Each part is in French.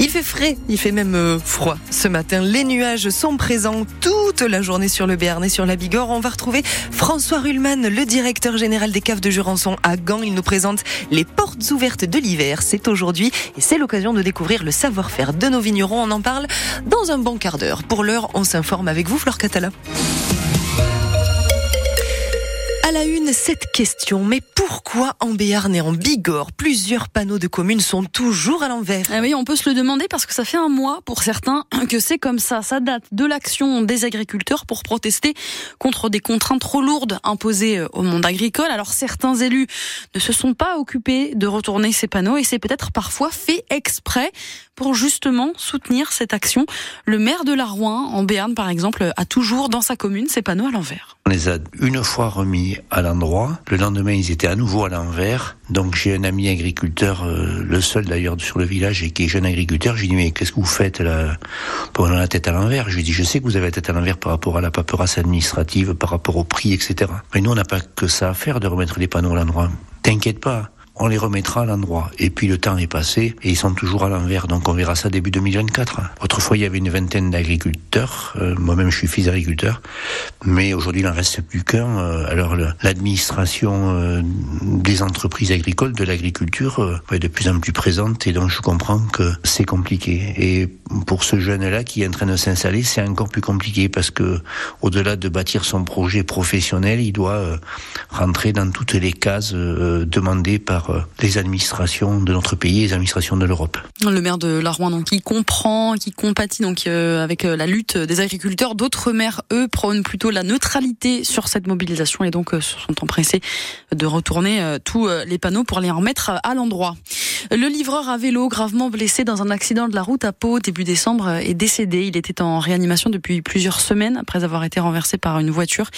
Il fait frais, il fait même euh, froid ce matin. Les nuages sont présents toute la journée sur le Béarn et sur la Bigorre. On va retrouver François Ruhlmann, le directeur général des caves de Jurançon à Gand. Il nous présente les portes ouvertes de l'hiver. C'est aujourd'hui et c'est l'occasion de découvrir le savoir-faire de nos vignerons. On en parle dans un bon quart d'heure. Pour l'heure, on s'informe avec vous, Fleur Catala. À la une, cette question. Mais pourquoi en Béarn et en Bigorre, plusieurs panneaux de communes sont toujours à l'envers? Ah Oui, on peut se le demander parce que ça fait un mois pour certains que c'est comme ça. Ça date de l'action des agriculteurs pour protester contre des contraintes trop lourdes imposées au monde agricole. Alors certains élus ne se sont pas occupés de retourner ces panneaux et c'est peut-être parfois fait exprès pour justement soutenir cette action. Le maire de la Rouen, en Béarn par exemple, a toujours dans sa commune ces panneaux à l'envers. On les a une fois remis à l'endroit. Le lendemain, ils étaient à nouveau à l'envers. Donc j'ai un ami agriculteur, euh, le seul d'ailleurs sur le village et qui est jeune agriculteur. Je lui mais qu'est-ce que vous faites là? Pour la tête à l'envers Je lui dis je sais que vous avez la tête à l'envers par rapport à la paperasse administrative, par rapport au prix, etc. Mais nous on n'a pas que ça à faire de remettre les panneaux à l'endroit. T'inquiète pas on les remettra à l'endroit. Et puis le temps est passé et ils sont toujours à l'envers. Donc on verra ça début 2024. Autrefois, il y avait une vingtaine d'agriculteurs. Euh, moi-même, je suis fils d'agriculteur. Mais aujourd'hui, il n'en reste plus qu'un. Euh, alors l'administration euh, des entreprises agricoles, de l'agriculture, est de plus en plus présente. Et donc je comprends que c'est compliqué. Et pour ce jeune-là qui est en train de s'installer, c'est encore plus compliqué parce que au-delà de bâtir son projet professionnel, il doit rentrer dans toutes les cases demandées par euh, les administrations de notre pays et les administrations de l'Europe. Le maire de La Rouen, donc, qui comprend, qui compatit donc euh, avec euh, la lutte des agriculteurs. D'autres maires, eux, prônent plutôt la neutralité sur cette mobilisation et donc sont empressés de retourner tous les panneaux pour les remettre à l'endroit. Le livreur à vélo, gravement blessé dans un accident de la route à Pau début décembre, est décédé. Il était en réanimation depuis plusieurs semaines après avoir été renversé par une voiture.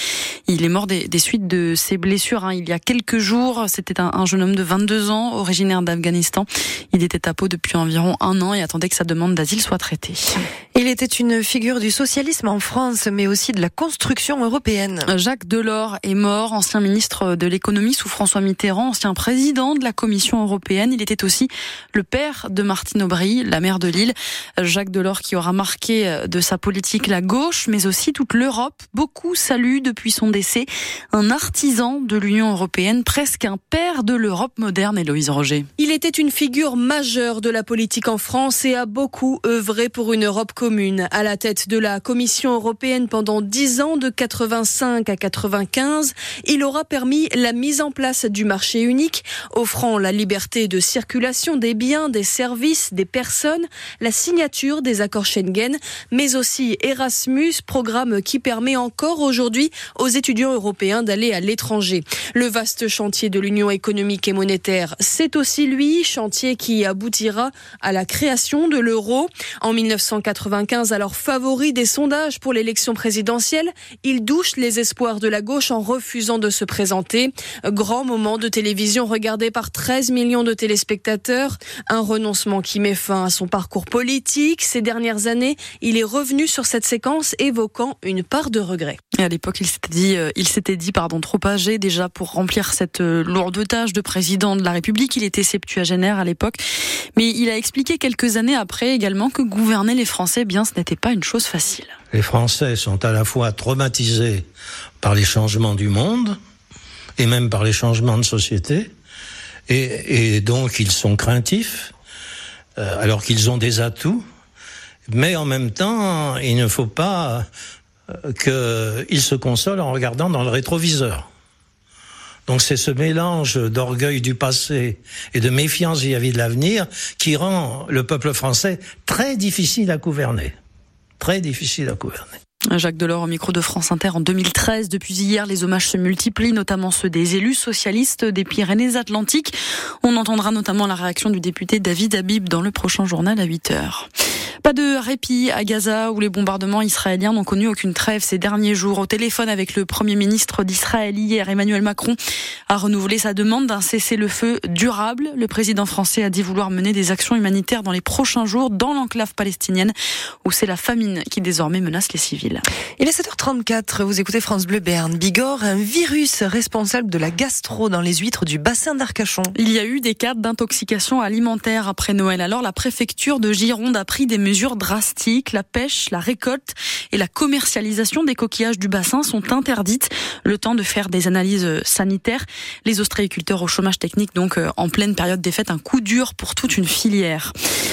Il est mort des, suites de ses blessures. Hein. Il y a quelques jours, c'était un, un jeune homme de 22 ans, originaire d'Afghanistan. Il était à Pau depuis environ un an et attendait que sa demande d'asile soit traitée. Il était une figure du socialisme en France, mais aussi de la construction européenne. Jacques Delors est mort, ancien ministre de l'économie sous François Mitterrand, ancien président de la Commission européenne. Il était aussi le père de Martine Aubry, la maire de Lille. Jacques Delors qui aura marqué de sa politique la gauche, mais aussi toute l'Europe. Beaucoup saluent depuis son décès un artisan de l'Union européenne, presque un père de l'Europe moderne, Héloïse Roger. Il était une figure majeure de la politique en France et a beaucoup œuvré pour une Europe commune. À la tête de la Commission européenne pendant 10 ans, de 85 à 95, il aura permis la mise en place du marché unique, offrant la liberté de circulation des biens, des services, des personnes, la signature des accords Schengen, mais aussi Erasmus, programme qui permet encore aujourd'hui aux étudiants européens d'aller à l'étranger. Le vaste chantier de l'Union économique et monétaire c'est aussi lui, chantier qui aboutira à la création de l'euro. En 1995, alors favori des sondages pour l'élection présidentielle, il douche les espoirs de la gauche en refusant de se présenter. Grand moment de télévision regardé par 13 millions de téléspectateurs. Un renoncement qui met fin à son parcours politique. Ces dernières années, il est revenu sur cette séquence évoquant une part de regret. Et à l'époque, il s'était dit, euh, il s'était dit, pardon, trop âgé déjà pour remplir cette euh, lourde tâche de président président de la République. Il était septuagénaire à l'époque. Mais il a expliqué quelques années après également que gouverner les Français, bien, ce n'était pas une chose facile. Les Français sont à la fois traumatisés par les changements du monde et même par les changements de société. Et, donc ils sont craintifs, euh, alors qu'ils ont des atouts. Mais en même temps, il ne faut pas euh, qu'ils se consolent en regardant dans le rétroviseur. Donc c'est ce mélange d'orgueil du passé et de méfiance vis-à-vis de l'avenir qui rend le peuple français très difficile à gouverner. Très difficile à gouverner. Jacques Delors au micro de France Inter en 2013. Depuis hier, les hommages se multiplient, notamment ceux des élus socialistes des Pyrénées-Atlantiques. On entendra notamment la réaction du député David Habib dans le prochain journal à 8 heures. Pas de répit à Gaza où les bombardements israéliens n'ont connu aucune trêve ces derniers jours. Au téléphone avec le Premier ministre d'Israël hier, Emmanuel Macron a renouvelé sa demande d'un cessez-le-feu durable. Le président français a dit vouloir mener des actions humanitaires dans les prochains jours dans l'enclave palestinienne où c'est la famine qui désormais menace les civils. Il est 7h34, vous écoutez France Bleu Berne. Bigorre, un virus responsable de la gastro dans les huîtres du bassin d'Arcachon. Il y a eu des cas d'intoxication alimentaire après Noël. Alors la préfecture de Gironde a pris des mesures mesures drastiques. La pêche, la récolte et la commercialisation des coquillages du bassin sont interdites. Le temps de faire des analyses sanitaires. Les ostréiculteurs au chômage technique, donc euh, en pleine période des fêtes, un coup dur pour toute une filière.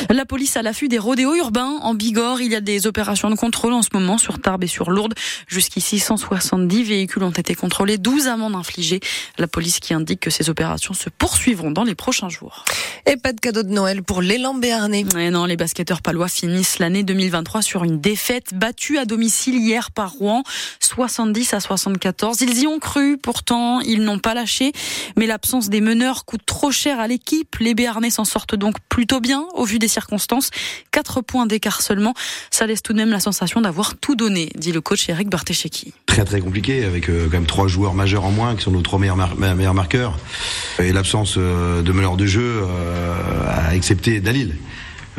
La police à l'affût des rodéos urbains en Bigorre. Il y a des opérations de contrôle en ce moment sur Tarbes et sur Lourdes. Jusqu'ici, 170 véhicules ont été contrôlés, 12 amendes infligées. La police qui indique que ces opérations se poursuivront dans les prochains jours. Et pas de cadeau de Noël pour l'élan béarnais. non, les basketteurs palois finissent l'année 2023 sur une défaite battue à domicile hier par Rouen, 70 à 74. Ils y ont cru, pourtant ils n'ont pas lâché, mais l'absence des meneurs coûte trop cher à l'équipe. Les Béarnais s'en sortent donc plutôt bien au vu des circonstances. Quatre points d'écart seulement, ça laisse tout de même la sensation d'avoir tout donné, dit le coach Eric Bartesheki. Très très compliqué avec euh, quand même trois joueurs majeurs en moins qui sont nos trois meilleurs, meilleurs marqueurs et l'absence euh, de meneurs de jeu à euh, excepté Dalil.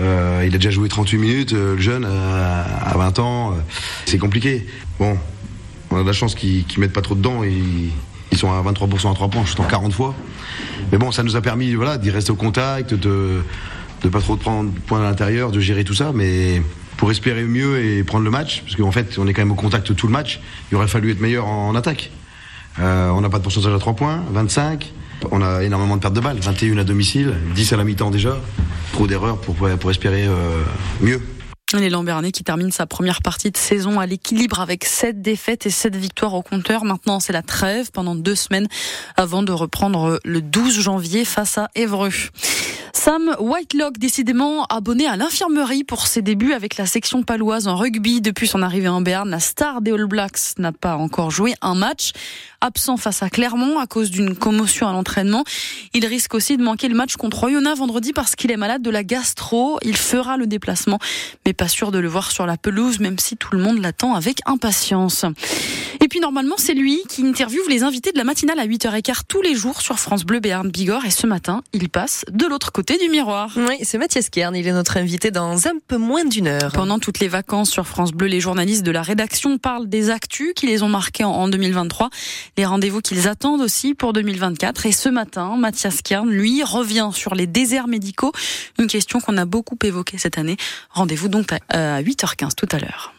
Euh, il a déjà joué 38 minutes, euh, le jeune, à 20 ans. c'est compliqué. Bon, on a de la chance qu'ils qu mettent pas trop dedans. Ils, ils sont à 23% à 3 points, je en 40 fois. Mais bon, ça nous a permis voilà, d'y rester au contact, de ne pas trop prendre points à l'intérieur, de gérer tout ça. Mais pour espérer mieux et prendre le match, parce qu'en fait, on est quand même au contact tout le match, il aurait fallu être meilleur en, en attaque. Euh, on n'a pas de pourcentage à 3 points, 25. On a énormément de pertes de balles, 21 à domicile, 10 à la mi-temps déjà. Trop d'erreurs pour, pour espérer euh, mieux. L'élan Bernet qui termine sa première partie de saison à l'équilibre avec 7 défaites et 7 victoires au compteur. Maintenant, c'est la trêve pendant deux semaines avant de reprendre le 12 janvier face à Évreux. Sam Whitelock, décidément abonné à l'infirmerie pour ses débuts avec la section paloise en rugby. Depuis son arrivée en Berne, la star des All Blacks n'a pas encore joué un match. Absent face à Clermont à cause d'une commotion à l'entraînement. Il risque aussi de manquer le match contre Oyonnax vendredi parce qu'il est malade de la gastro. Il fera le déplacement, mais pas sûr de le voir sur la pelouse, même si tout le monde l'attend avec impatience. Et puis normalement, c'est lui qui interviewe les invités de la matinale à 8h15 tous les jours sur France Bleu Béarn Bigorre. Et ce matin, il passe de l'autre côté du miroir. Oui, c'est Mathias Kern. Il est notre invité dans un peu moins d'une heure. Pendant toutes les vacances sur France Bleu, les journalistes de la rédaction parlent des actus qui les ont marqués en 2023, les rendez-vous qu'ils attendent aussi pour 2024. Et ce matin, Mathias Kern, lui, revient sur les déserts médicaux, une question qu'on a beaucoup évoquée cette année. Rendez-vous donc à 8h15 tout à l'heure.